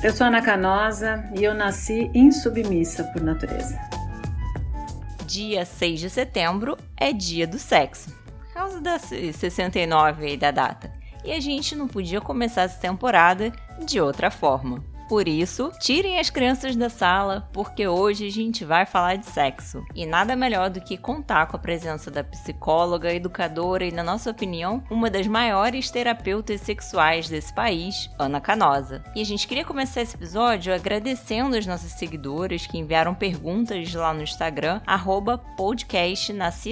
Eu sou Ana Canosa e eu nasci insubmissa por natureza. Dia 6 de setembro é dia do sexo, por causa da 69 aí da data. E a gente não podia começar essa temporada de outra forma. Por isso, tirem as crianças da sala, porque hoje a gente vai falar de sexo. E nada melhor do que contar com a presença da psicóloga, educadora e, na nossa opinião, uma das maiores terapeutas sexuais desse país, Ana Canosa. E a gente queria começar esse episódio agradecendo as nossas seguidoras que enviaram perguntas lá no Instagram, arroba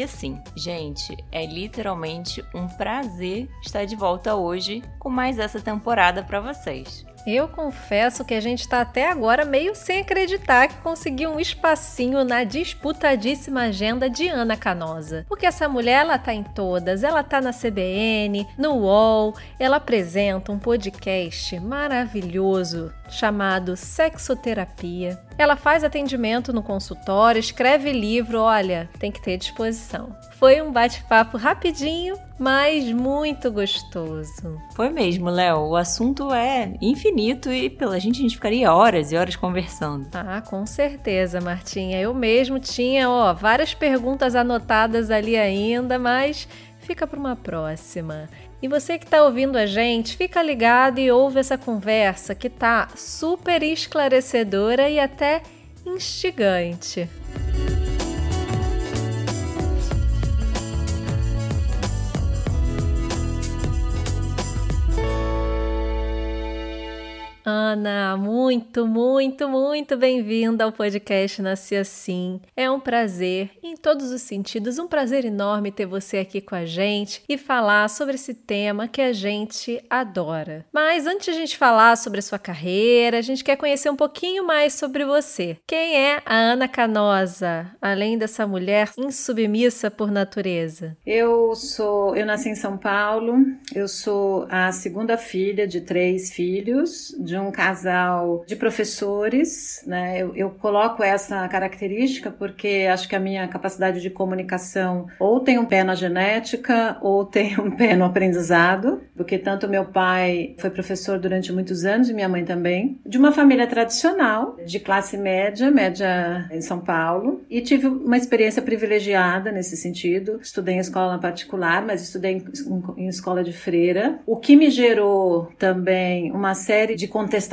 Assim. Gente, é literalmente um prazer estar de volta hoje com mais essa temporada para vocês. Eu confesso que a gente está até agora meio sem acreditar que conseguiu um espacinho na disputadíssima agenda de Ana Canosa. Porque essa mulher, ela tá em todas, ela tá na CBN, no UOL, ela apresenta um podcast maravilhoso chamado Sexoterapia. Ela faz atendimento no consultório, escreve livro, olha, tem que ter disposição. Foi um bate-papo rapidinho, mas muito gostoso. Foi mesmo, Léo. O assunto é infinito e pela gente a gente ficaria horas e horas conversando. Ah, com certeza, Martinha. Eu mesmo tinha, ó, várias perguntas anotadas ali ainda, mas fica para uma próxima. E você que está ouvindo a gente, fica ligado e ouve essa conversa que tá super esclarecedora e até instigante. Ana, muito, muito, muito bem-vinda ao podcast Nasci Assim. É um prazer, em todos os sentidos, um prazer enorme ter você aqui com a gente e falar sobre esse tema que a gente adora. Mas antes de a gente falar sobre a sua carreira, a gente quer conhecer um pouquinho mais sobre você. Quem é a Ana Canosa, além dessa mulher insubmissa por natureza? Eu sou, eu nasci em São Paulo, eu sou a segunda filha de três filhos, de um casal de professores, né? Eu, eu, coloco essa característica porque acho que a minha capacidade de comunicação ou tem um pé na genética ou tem um pé no aprendizado, porque tanto meu pai foi professor durante muitos anos e minha mãe também, de uma família tradicional, de classe média, média em São Paulo, e tive uma experiência privilegiada nesse sentido. Estudei em escola particular, mas estudei em, em, escola de freira, o que me gerou também uma série de contestações.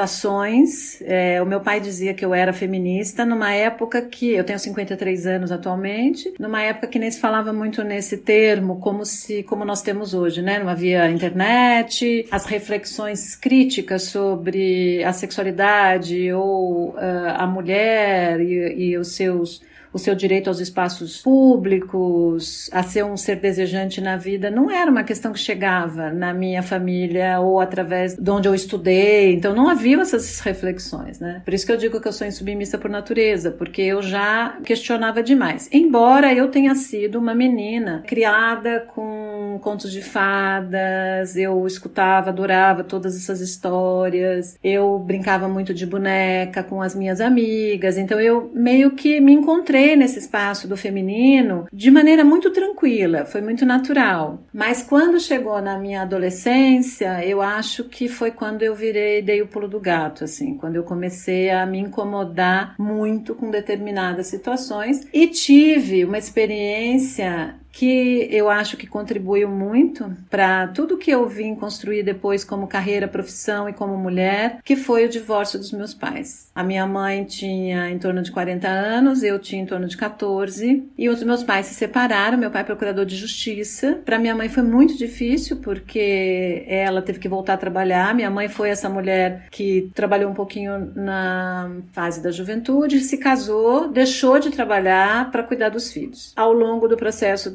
É, o meu pai dizia que eu era feminista numa época que eu tenho 53 anos atualmente, numa época que nem se falava muito nesse termo como se como nós temos hoje, né? Não havia internet, as reflexões críticas sobre a sexualidade ou uh, a mulher e, e os seus o seu direito aos espaços públicos, a ser um ser desejante na vida, não era uma questão que chegava na minha família ou através de onde eu estudei. Então não havia essas reflexões, né? Por isso que eu digo que eu sou insubmissa por natureza, porque eu já questionava demais. Embora eu tenha sido uma menina criada com contos de fadas, eu escutava, adorava todas essas histórias, eu brincava muito de boneca com as minhas amigas, então eu meio que me encontrei nesse espaço do feminino de maneira muito tranquila, foi muito natural. Mas quando chegou na minha adolescência, eu acho que foi quando eu virei, dei o pulo do gato, assim, quando eu comecei a me incomodar muito com determinadas situações e tive uma experiência que eu acho que contribuiu muito para tudo que eu vim construir depois como carreira, profissão e como mulher, que foi o divórcio dos meus pais. A minha mãe tinha em torno de 40 anos, eu tinha em torno de 14, e os meus pais se separaram, meu pai é procurador de justiça. Para minha mãe foi muito difícil porque ela teve que voltar a trabalhar. Minha mãe foi essa mulher que trabalhou um pouquinho na fase da juventude, se casou, deixou de trabalhar para cuidar dos filhos. Ao longo do processo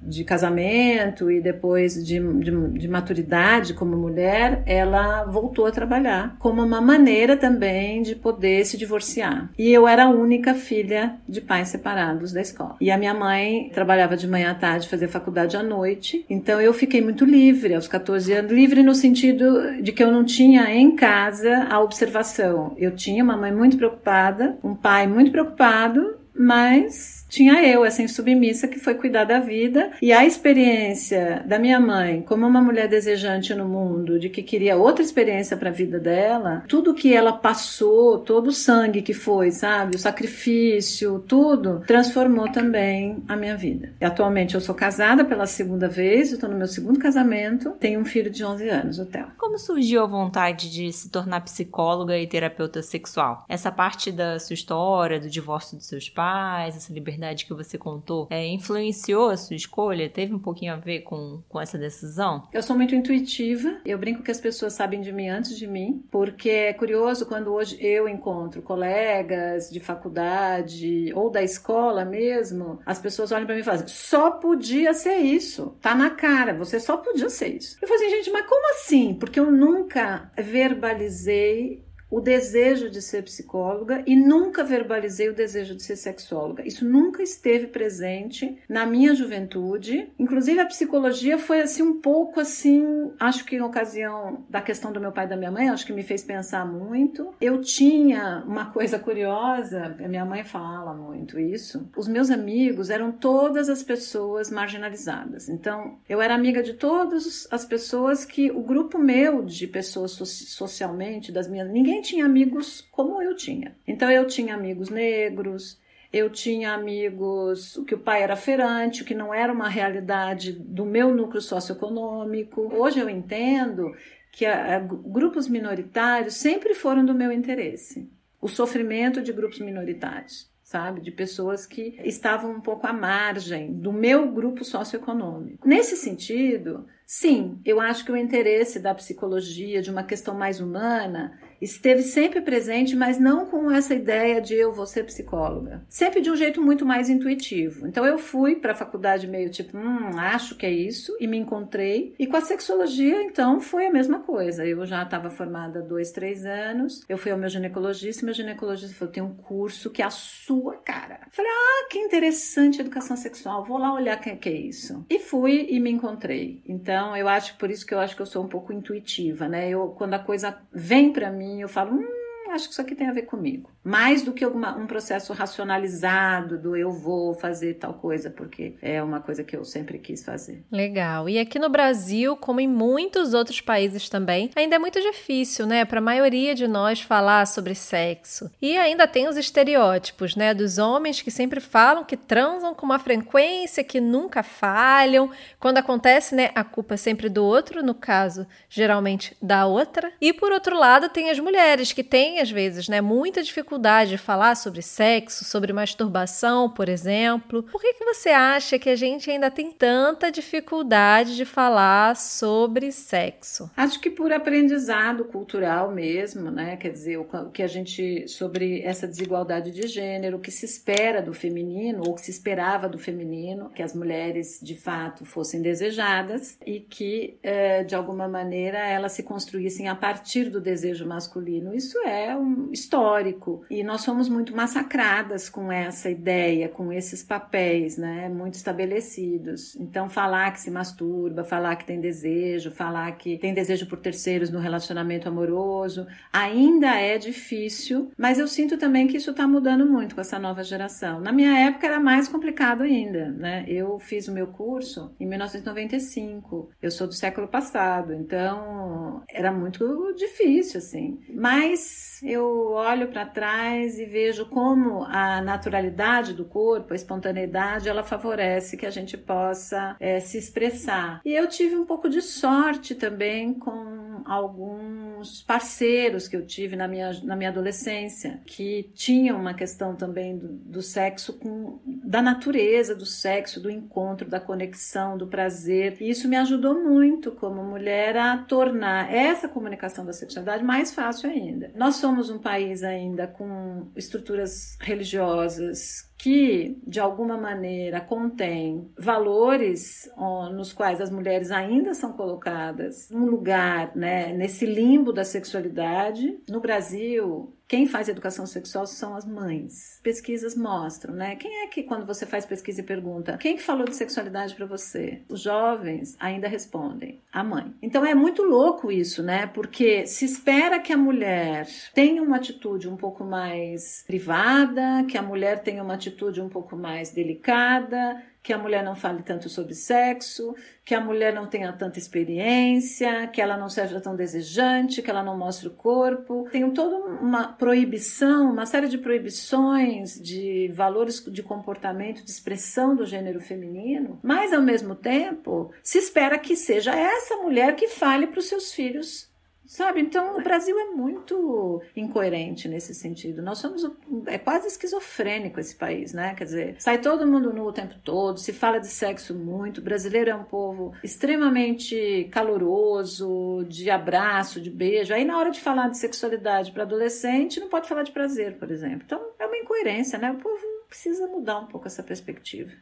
de casamento e depois de, de, de, maturidade como mulher, ela voltou a trabalhar como uma maneira também de poder se divorciar. E eu era a única filha de pais separados da escola. E a minha mãe trabalhava de manhã à tarde, fazia faculdade à noite. Então eu fiquei muito livre aos 14 anos, livre no sentido de que eu não tinha em casa a observação. Eu tinha uma mãe muito preocupada, um pai muito preocupado mas tinha eu, essa insubmissa que foi cuidar da vida. E a experiência da minha mãe, como uma mulher desejante no mundo, de que queria outra experiência para a vida dela, tudo que ela passou, todo o sangue que foi, sabe? O sacrifício, tudo, transformou também a minha vida. E atualmente eu sou casada pela segunda vez, estou no meu segundo casamento, tenho um filho de 11 anos, o Theo. Como surgiu a vontade de se tornar psicóloga e terapeuta sexual? Essa parte da sua história, do divórcio dos seus pais, essa liberdade verdade que você contou, é, influenciou a sua escolha? Teve um pouquinho a ver com, com essa decisão? Eu sou muito intuitiva. Eu brinco que as pessoas sabem de mim antes de mim, porque é curioso quando hoje eu encontro colegas de faculdade ou da escola mesmo, as pessoas olham para mim e falam: só podia ser isso. Tá na cara, você só podia ser isso. Eu falo assim, gente, mas como assim? Porque eu nunca verbalizei o desejo de ser psicóloga e nunca verbalizei o desejo de ser sexóloga. Isso nunca esteve presente na minha juventude. Inclusive a psicologia foi assim um pouco assim, acho que em ocasião da questão do meu pai e da minha mãe, acho que me fez pensar muito. Eu tinha uma coisa curiosa, a minha mãe fala muito isso. Os meus amigos eram todas as pessoas marginalizadas. Então, eu era amiga de todas as pessoas que o grupo meu de pessoas socialmente das minhas, ninguém tinha amigos como eu tinha. Então eu tinha amigos negros, eu tinha amigos que o pai era feirante, que não era uma realidade do meu núcleo socioeconômico. Hoje eu entendo que a, a, grupos minoritários sempre foram do meu interesse. O sofrimento de grupos minoritários, sabe? De pessoas que estavam um pouco à margem do meu grupo socioeconômico. Nesse sentido, sim, eu acho que o interesse da psicologia, de uma questão mais humana, esteve sempre presente, mas não com essa ideia de eu vou ser psicóloga. Sempre de um jeito muito mais intuitivo. Então eu fui para a faculdade meio tipo, hum, acho que é isso, e me encontrei. E com a sexologia, então, foi a mesma coisa. Eu já estava formada há dois, três anos. Eu fui ao meu ginecologista e meu ginecologista falou: tem um curso que é a sua cara. falei, ah, que interessante educação sexual, vou lá olhar o que, que é isso. E fui e me encontrei. Então, eu acho por isso que eu acho que eu sou um pouco intuitiva, né? Eu, quando a coisa vem para mim, eu falo, hum, acho que isso aqui tem a ver comigo. Mais do que alguma, um processo racionalizado do eu vou fazer tal coisa, porque é uma coisa que eu sempre quis fazer. Legal. E aqui no Brasil, como em muitos outros países também, ainda é muito difícil, né, para a maioria de nós falar sobre sexo. E ainda tem os estereótipos, né, dos homens que sempre falam que transam com uma frequência que nunca falham. Quando acontece, né, a culpa é sempre do outro, no caso, geralmente da outra. E por outro lado, tem as mulheres que têm às vezes, né, muita dificuldade de falar sobre sexo, sobre masturbação, por exemplo. Por que, que você acha que a gente ainda tem tanta dificuldade de falar sobre sexo? Acho que por aprendizado cultural mesmo, né? Quer dizer, o que a gente sobre essa desigualdade de gênero, o que se espera do feminino ou que se esperava do feminino, que as mulheres de fato fossem desejadas e que eh, de alguma maneira elas se construíssem a partir do desejo masculino. Isso é um histórico e nós somos muito massacradas com essa ideia, com esses papéis, né, muito estabelecidos. Então falar que se masturba, falar que tem desejo, falar que tem desejo por terceiros no relacionamento amoroso, ainda é difícil, mas eu sinto também que isso está mudando muito com essa nova geração. Na minha época era mais complicado ainda, né? Eu fiz o meu curso em 1995. Eu sou do século passado, então era muito difícil assim. Mas eu olho para trás e vejo como a naturalidade do corpo, a espontaneidade, ela favorece que a gente possa é, se expressar. E eu tive um pouco de sorte também com alguns parceiros que eu tive na minha, na minha adolescência, que tinham uma questão também do, do sexo, com, da natureza do sexo, do encontro, da conexão, do prazer. E isso me ajudou muito como mulher a tornar essa comunicação da sexualidade mais fácil ainda. Nós somos somos um país ainda com estruturas religiosas que, de alguma maneira, contém valores ó, nos quais as mulheres ainda são colocadas num lugar, né, nesse limbo da sexualidade. No Brasil, quem faz educação sexual são as mães. Pesquisas mostram, né? Quem é que quando você faz pesquisa e pergunta, quem que falou de sexualidade para você? Os jovens ainda respondem, a mãe. Então é muito louco isso, né? Porque se espera que a mulher tenha uma atitude um pouco mais privada, que a mulher tenha uma atitude um pouco mais delicada, que a mulher não fale tanto sobre sexo, que a mulher não tenha tanta experiência, que ela não seja tão desejante, que ela não mostre o corpo. Tem toda uma proibição, uma série de proibições de valores de comportamento, de expressão do gênero feminino, mas ao mesmo tempo se espera que seja essa mulher que fale para os seus filhos Sabe? Então, o Brasil é muito incoerente nesse sentido. Nós somos. É quase esquizofrênico esse país, né? Quer dizer, sai todo mundo nu o tempo todo, se fala de sexo muito. O brasileiro é um povo extremamente caloroso, de abraço, de beijo. Aí, na hora de falar de sexualidade para adolescente, não pode falar de prazer, por exemplo. Então, é uma incoerência, né? O povo precisa mudar um pouco essa perspectiva.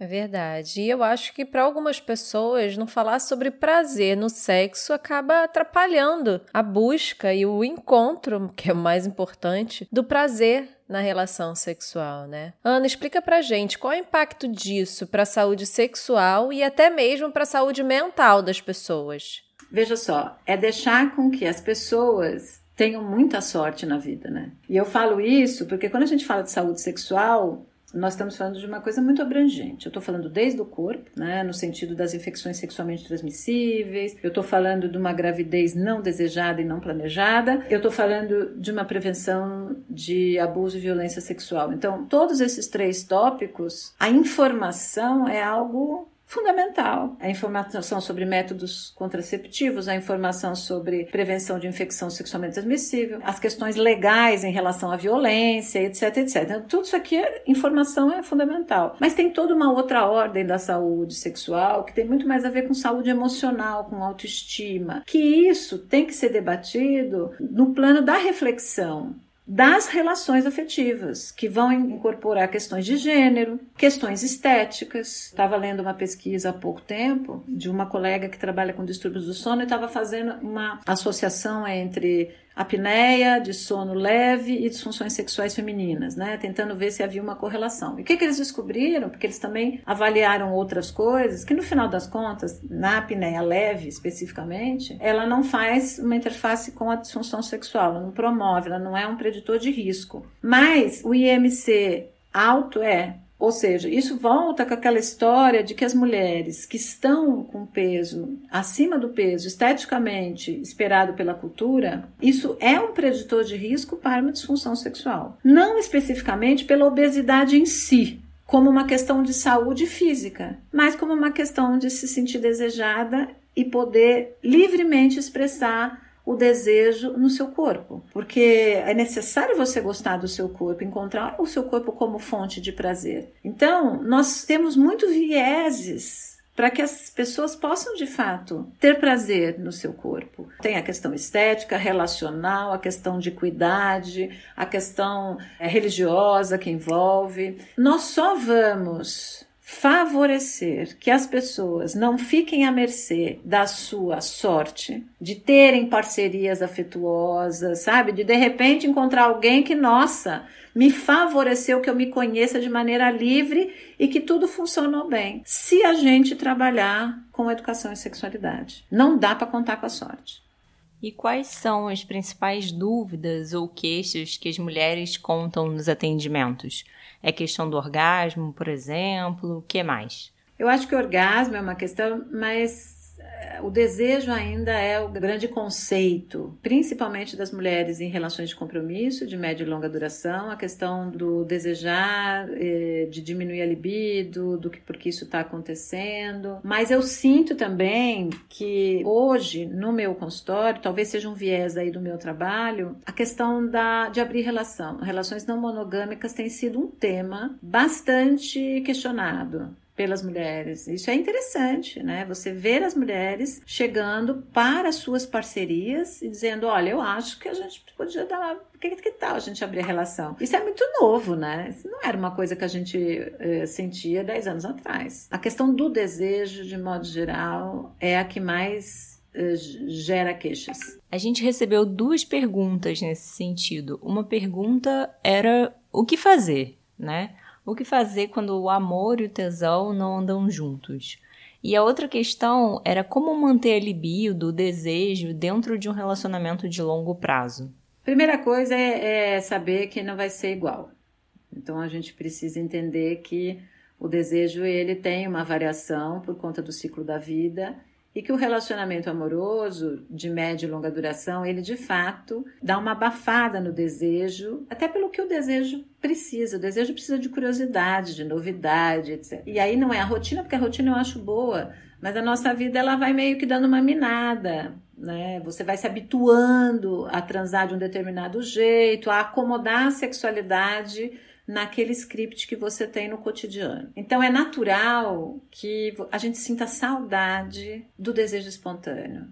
É verdade. E eu acho que para algumas pessoas não falar sobre prazer no sexo acaba atrapalhando a busca e o encontro, que é o mais importante, do prazer na relação sexual, né? Ana, explica pra gente qual é o impacto disso para a saúde sexual e até mesmo para a saúde mental das pessoas. Veja só, é deixar com que as pessoas tenham muita sorte na vida, né? E eu falo isso porque quando a gente fala de saúde sexual, nós estamos falando de uma coisa muito abrangente. Eu estou falando desde o corpo, né, no sentido das infecções sexualmente transmissíveis, eu estou falando de uma gravidez não desejada e não planejada, eu estou falando de uma prevenção de abuso e violência sexual. Então, todos esses três tópicos, a informação é algo fundamental. A informação sobre métodos contraceptivos, a informação sobre prevenção de infecção sexualmente transmissível, as questões legais em relação à violência, etc, etc. Então, tudo isso aqui, é, informação é fundamental. Mas tem toda uma outra ordem da saúde sexual que tem muito mais a ver com saúde emocional, com autoestima, que isso tem que ser debatido no plano da reflexão das relações afetivas, que vão incorporar questões de gênero, questões estéticas. Estava lendo uma pesquisa há pouco tempo de uma colega que trabalha com distúrbios do sono e estava fazendo uma associação entre apneia, de sono leve e disfunções sexuais femininas, né? Tentando ver se havia uma correlação. E o que, que eles descobriram? Porque eles também avaliaram outras coisas, que no final das contas, na apneia leve especificamente, ela não faz uma interface com a disfunção sexual, ela não promove, ela não é um preditor de risco. Mas o IMC alto é ou seja, isso volta com aquela história de que as mulheres que estão com peso acima do peso esteticamente esperado pela cultura, isso é um preditor de risco para uma disfunção sexual. Não especificamente pela obesidade em si, como uma questão de saúde física, mas como uma questão de se sentir desejada e poder livremente expressar o desejo no seu corpo, porque é necessário você gostar do seu corpo, encontrar o seu corpo como fonte de prazer. Então, nós temos muito vieses para que as pessoas possam de fato ter prazer no seu corpo. Tem a questão estética, relacional, a questão de cuidade, a questão é, religiosa que envolve. Nós só vamos favorecer que as pessoas não fiquem à mercê da sua sorte, de terem parcerias afetuosas, sabe? De de repente encontrar alguém que, nossa, me favoreceu que eu me conheça de maneira livre e que tudo funcionou bem. Se a gente trabalhar com educação e sexualidade, não dá para contar com a sorte. E quais são as principais dúvidas ou queixas que as mulheres contam nos atendimentos? É questão do orgasmo, por exemplo? O que mais? Eu acho que o orgasmo é uma questão, mas o desejo ainda é o grande conceito, principalmente das mulheres em relações de compromisso de média e longa duração, a questão do desejar, eh, de diminuir a libido, do que porque isso está acontecendo. Mas eu sinto também que hoje no meu consultório, talvez seja um viés aí do meu trabalho, a questão da, de abrir relação. Relações não monogâmicas tem sido um tema bastante questionado pelas mulheres. Isso é interessante, né? Você ver as mulheres chegando para suas parcerias e dizendo: olha, eu acho que a gente podia dar. Que, que tal a gente abrir a relação? Isso é muito novo, né? Isso não era uma coisa que a gente eh, sentia 10 anos atrás. A questão do desejo, de modo geral, é a que mais uh, gera queixas. A gente recebeu duas perguntas nesse sentido. Uma pergunta era o que fazer, né? O que fazer quando o amor e o tesão não andam juntos? E a outra questão era como manter a libido, o desejo, dentro de um relacionamento de longo prazo. Primeira coisa é, é saber que não vai ser igual. Então a gente precisa entender que o desejo ele tem uma variação por conta do ciclo da vida e que o relacionamento amoroso de média e longa duração, ele de fato dá uma abafada no desejo, até pelo que o desejo precisa. O desejo precisa de curiosidade, de novidade, etc. E aí não é a rotina, porque a rotina eu acho boa, mas a nossa vida ela vai meio que dando uma minada, né? Você vai se habituando a transar de um determinado jeito, a acomodar a sexualidade naquele script que você tem no cotidiano. Então é natural que a gente sinta saudade do desejo espontâneo.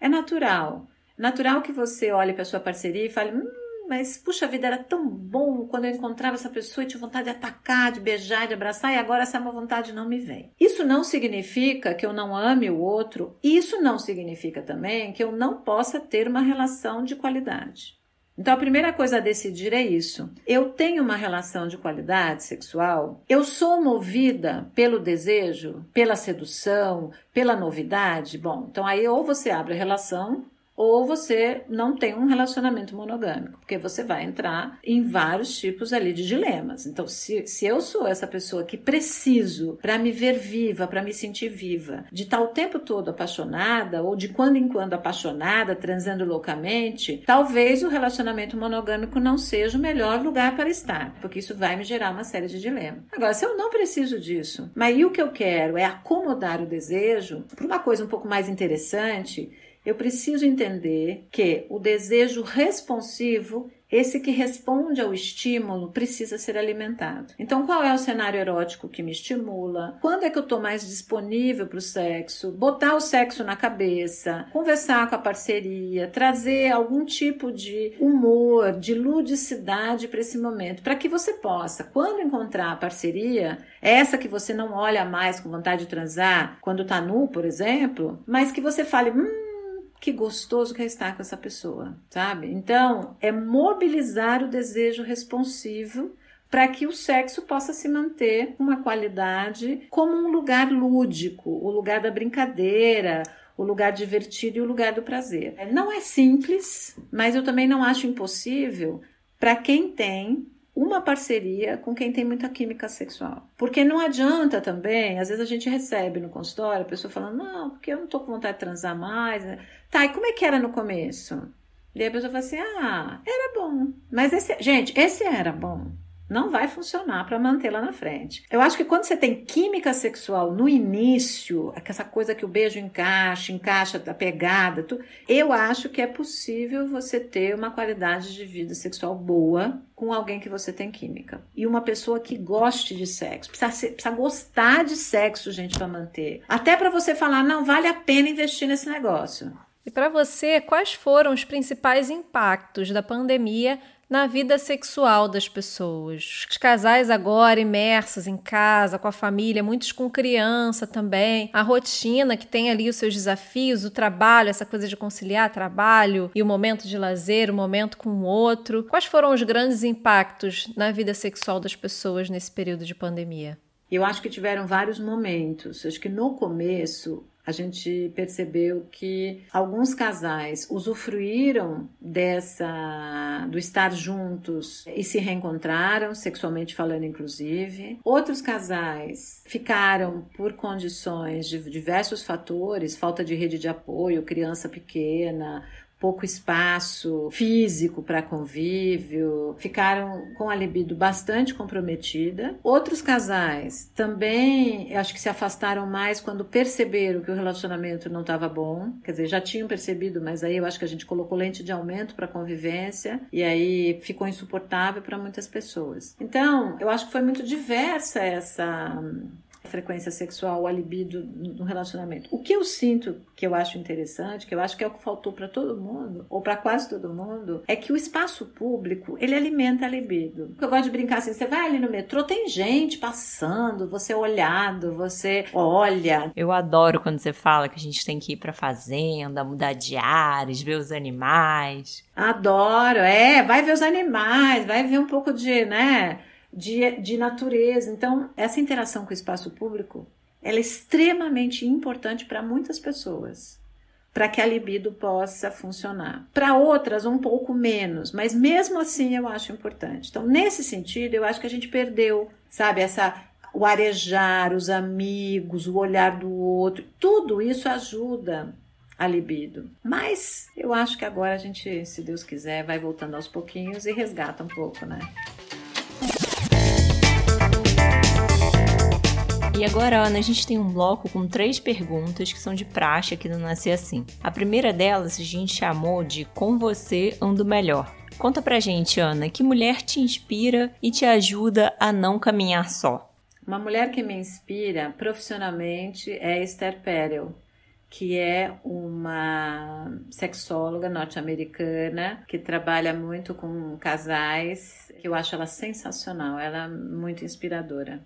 É natural. Natural que você olhe para sua parceria e fale: hum, mas puxa vida, era tão bom quando eu encontrava essa pessoa e tinha vontade de atacar, de beijar, de abraçar, e agora essa má vontade não me vem. Isso não significa que eu não ame o outro, isso não significa também que eu não possa ter uma relação de qualidade. Então, a primeira coisa a decidir é isso. Eu tenho uma relação de qualidade sexual? Eu sou movida pelo desejo, pela sedução, pela novidade? Bom, então aí ou você abre a relação ou você não tem um relacionamento monogâmico, porque você vai entrar em vários tipos ali de dilemas. Então, se, se eu sou essa pessoa que preciso para me ver viva, para me sentir viva, de estar o tempo todo apaixonada, ou de quando em quando apaixonada, transando loucamente, talvez o relacionamento monogâmico não seja o melhor lugar para estar, porque isso vai me gerar uma série de dilemas. Agora, se eu não preciso disso, mas o que eu quero é acomodar o desejo para uma coisa um pouco mais interessante, eu preciso entender que o desejo responsivo esse que responde ao estímulo precisa ser alimentado. Então, qual é o cenário erótico que me estimula? Quando é que eu estou mais disponível para o sexo? Botar o sexo na cabeça, conversar com a parceria, trazer algum tipo de humor, de ludicidade para esse momento, para que você possa, quando encontrar a parceria, essa que você não olha mais com vontade de transar, quando está nu, por exemplo, mas que você fale, hum, que gostoso que é estar com essa pessoa, sabe? Então, é mobilizar o desejo responsivo para que o sexo possa se manter uma qualidade como um lugar lúdico, o lugar da brincadeira, o lugar divertido e o lugar do prazer. Não é simples, mas eu também não acho impossível para quem tem uma parceria com quem tem muita química sexual. Porque não adianta também, às vezes a gente recebe no consultório a pessoa falando, não, porque eu não tô com vontade de transar mais. Tá, e como é que era no começo? E a pessoa fala assim, ah, era bom. Mas esse, gente, esse era bom não vai funcionar para manter lá na frente. Eu acho que quando você tem química sexual no início, essa coisa que o beijo encaixa, encaixa da pegada, tu, eu acho que é possível você ter uma qualidade de vida sexual boa com alguém que você tem química. E uma pessoa que goste de sexo. Precisa, ser, precisa gostar de sexo, gente, para manter. Até para você falar, não vale a pena investir nesse negócio. E para você, quais foram os principais impactos da pandemia na vida sexual das pessoas. Os casais agora imersos em casa, com a família, muitos com criança também, a rotina que tem ali os seus desafios, o trabalho, essa coisa de conciliar trabalho e o momento de lazer, o momento com o outro. Quais foram os grandes impactos na vida sexual das pessoas nesse período de pandemia? Eu acho que tiveram vários momentos. Acho que no começo a gente percebeu que alguns casais usufruíram dessa do estar juntos e se reencontraram sexualmente falando inclusive. Outros casais ficaram por condições de diversos fatores, falta de rede de apoio, criança pequena, pouco espaço físico para convívio, ficaram com a libido bastante comprometida. Outros casais também, acho que se afastaram mais quando perceberam que o relacionamento não estava bom, quer dizer, já tinham percebido, mas aí eu acho que a gente colocou lente de aumento para convivência e aí ficou insuportável para muitas pessoas. Então, eu acho que foi muito diversa essa frequência sexual, a libido no relacionamento. O que eu sinto, que eu acho interessante, que eu acho que é o que faltou para todo mundo, ou para quase todo mundo, é que o espaço público, ele alimenta a libido. Eu gosto de brincar assim, você vai ali no metrô, tem gente passando, você é olhado, você olha. Eu adoro quando você fala que a gente tem que ir pra fazenda, mudar de ares, ver os animais. Adoro, é, vai ver os animais, vai ver um pouco de, né, de, de natureza. Então, essa interação com o espaço público, ela é extremamente importante para muitas pessoas para que a libido possa funcionar. Para outras, um pouco menos, mas mesmo assim eu acho importante. Então, nesse sentido, eu acho que a gente perdeu, sabe, essa o arejar, os amigos, o olhar do outro, tudo isso ajuda a libido. Mas eu acho que agora a gente, se Deus quiser, vai voltando aos pouquinhos e resgata um pouco, né? E agora, Ana, a gente tem um bloco com três perguntas que são de praxe aqui no Nascer Assim. A primeira delas a gente chamou de Com Você Ando Melhor. Conta pra gente, Ana, que mulher te inspira e te ajuda a não caminhar só? Uma mulher que me inspira profissionalmente é Esther Perel que é uma sexóloga norte-americana que trabalha muito com casais, que eu acho ela sensacional, ela é muito inspiradora.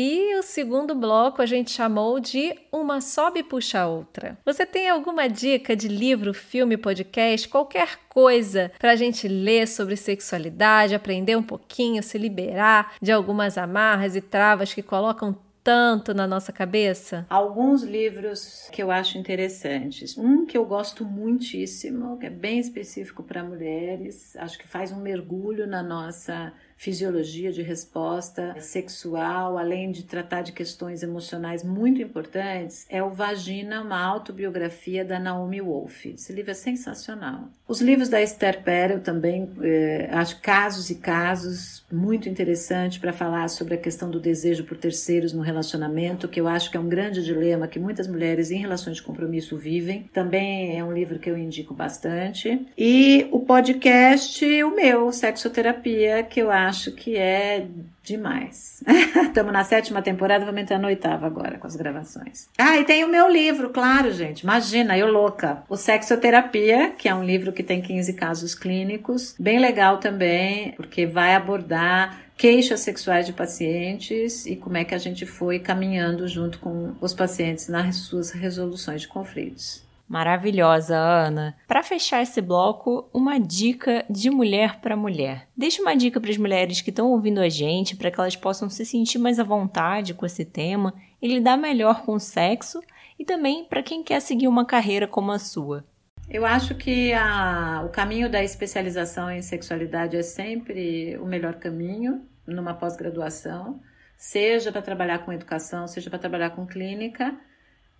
E o segundo bloco a gente chamou de Uma Sobe Puxa Outra. Você tem alguma dica de livro, filme, podcast, qualquer coisa para a gente ler sobre sexualidade, aprender um pouquinho, se liberar de algumas amarras e travas que colocam tanto na nossa cabeça? Alguns livros que eu acho interessantes. Um que eu gosto muitíssimo, que é bem específico para mulheres, acho que faz um mergulho na nossa fisiologia de resposta sexual, além de tratar de questões emocionais muito importantes, é o Vagina, uma autobiografia da Naomi Wolf. Esse livro é sensacional. Os livros da Esther Perel também, eh, acho casos e casos muito interessantes para falar sobre a questão do desejo por terceiros no relacionamento, que eu acho que é um grande dilema que muitas mulheres em relações de compromisso vivem. Também é um livro que eu indico bastante. E o podcast, o meu, Sexoterapia, que eu acho acho que é demais. Estamos na sétima temporada, vamos entrar na oitava agora com as gravações. Ah, e tem o meu livro, claro, gente. Imagina, eu louca. O Sexoterapia, que é um livro que tem 15 casos clínicos. Bem legal também, porque vai abordar queixas sexuais de pacientes e como é que a gente foi caminhando junto com os pacientes nas suas resoluções de conflitos. Maravilhosa, Ana. Para fechar esse bloco, uma dica de mulher para mulher. Deixa uma dica para as mulheres que estão ouvindo a gente, para que elas possam se sentir mais à vontade com esse tema e lidar melhor com o sexo, e também para quem quer seguir uma carreira como a sua. Eu acho que a, o caminho da especialização em sexualidade é sempre o melhor caminho numa pós-graduação, seja para trabalhar com educação, seja para trabalhar com clínica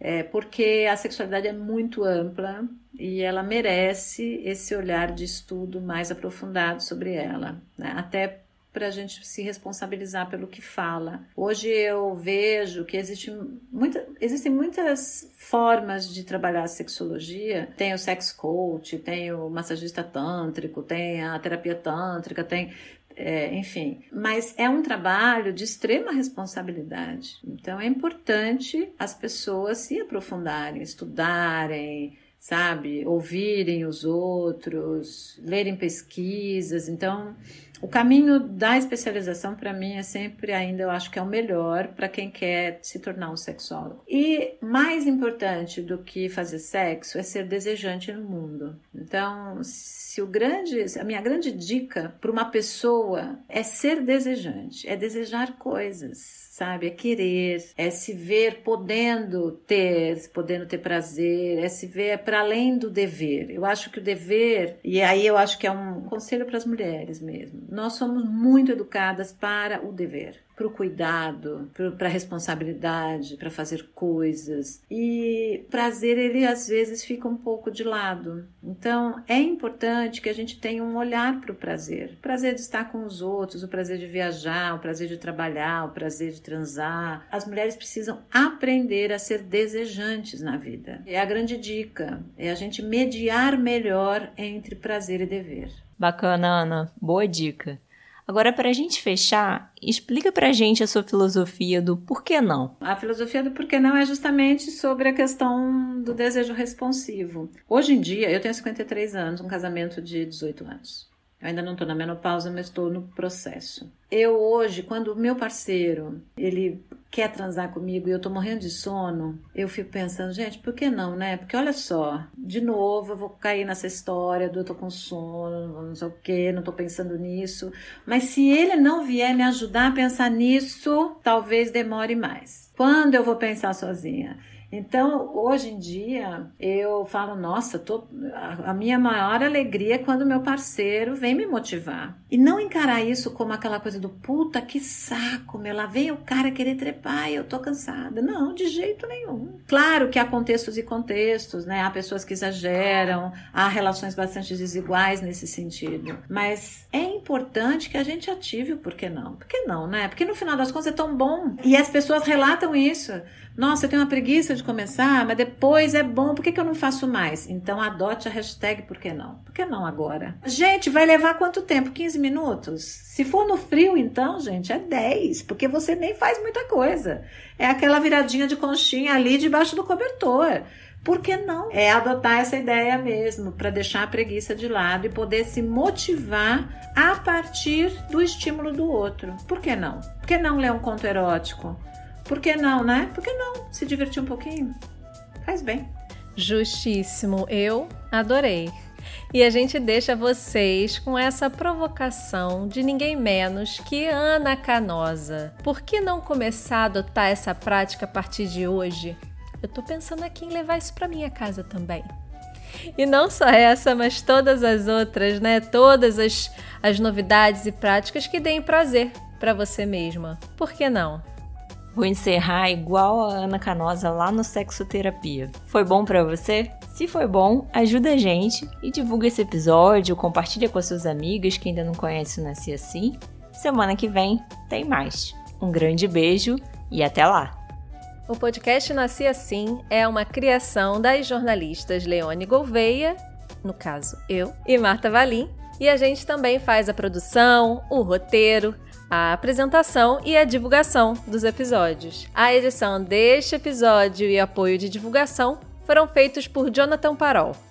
é, porque a sexualidade é muito ampla e ela merece esse olhar de estudo mais aprofundado sobre ela, né? até para a gente se responsabilizar pelo que fala. Hoje eu vejo que existe muita, existem muitas formas de trabalhar a sexologia. Tem o sex coach, tem o massagista tântrico, tem a terapia tântrica, tem é, enfim. Mas é um trabalho de extrema responsabilidade. Então é importante as pessoas se aprofundarem, estudarem, sabe, ouvirem os outros, lerem pesquisas. Então o caminho da especialização, para mim, é sempre ainda, eu acho que é o melhor para quem quer se tornar um sexólogo. E mais importante do que fazer sexo é ser desejante no mundo. Então, se o grande, a minha grande dica para uma pessoa é ser desejante, é desejar coisas sabe? É querer, é se ver podendo ter, podendo ter prazer, é se ver para além do dever. Eu acho que o dever, e aí eu acho que é um conselho para as mulheres mesmo, nós somos muito educadas para o dever para o cuidado, para a responsabilidade, para fazer coisas. E prazer, ele às vezes fica um pouco de lado. Então, é importante que a gente tenha um olhar para o prazer. O prazer de estar com os outros, o prazer de viajar, o prazer de trabalhar, o prazer de transar. As mulheres precisam aprender a ser desejantes na vida. É a grande dica, é a gente mediar melhor entre prazer e dever. Bacana, Ana. Boa dica. Agora, para a gente fechar, explica para a gente a sua filosofia do por que não. A filosofia do por que não é justamente sobre a questão do desejo responsivo. Hoje em dia, eu tenho 53 anos, um casamento de 18 anos. Eu ainda não estou na menopausa, mas estou no processo. Eu hoje, quando o meu parceiro, ele quer transar comigo e eu tô morrendo de sono, eu fico pensando, gente, por que não, né? Porque olha só, de novo eu vou cair nessa história do eu tô com sono, não sei o que, não tô pensando nisso. Mas se ele não vier me ajudar a pensar nisso, talvez demore mais. Quando eu vou pensar sozinha? Então, hoje em dia, eu falo, nossa, tô, a, minha maior alegria é quando meu parceiro vem me motivar. E não encarar isso como aquela coisa do puta que saco, meu, lá vem o cara querer trepar e eu tô cansada. Não, de jeito nenhum. Claro que há contextos e contextos, né? Há pessoas que exageram, há relações bastante desiguais nesse sentido. Mas é importante que a gente ative o porquê não. Por que não, né? Porque no final das contas é tão bom. E as pessoas relatam isso. Nossa, eu tenho uma preguiça de começar, mas depois é bom, por que, que eu não faço mais? Então adote a hashtag por que não? Por que não agora? Gente, vai levar quanto tempo? 15 minutos? Se for no frio, então, gente, é 10, porque você nem faz muita coisa. É aquela viradinha de conchinha ali debaixo do cobertor. Por que não? É adotar essa ideia mesmo, para deixar a preguiça de lado e poder se motivar a partir do estímulo do outro. Por que não? Por que não ler um conto erótico? Por que não, né? Por que não se divertir um pouquinho? Faz bem. Justíssimo. Eu adorei. E a gente deixa vocês com essa provocação de ninguém menos que Ana Canosa. Por que não começar a adotar essa prática a partir de hoje? Eu tô pensando aqui em levar isso para minha casa também. E não só essa, mas todas as outras, né? Todas as, as novidades e práticas que deem prazer para você mesma. Por que não? Vou encerrar igual a Ana Canosa lá no Sexoterapia. Foi bom para você? Se foi bom, ajuda a gente e divulga esse episódio, compartilha com as suas amigas que ainda não conhecem o Nasci Assim. Semana que vem tem mais. Um grande beijo e até lá! O podcast Nasci Assim é uma criação das jornalistas Leone Gouveia, no caso eu, e Marta Valim, e a gente também faz a produção, o roteiro, a apresentação e a divulgação dos episódios. A edição deste episódio e apoio de divulgação foram feitos por Jonathan Parol.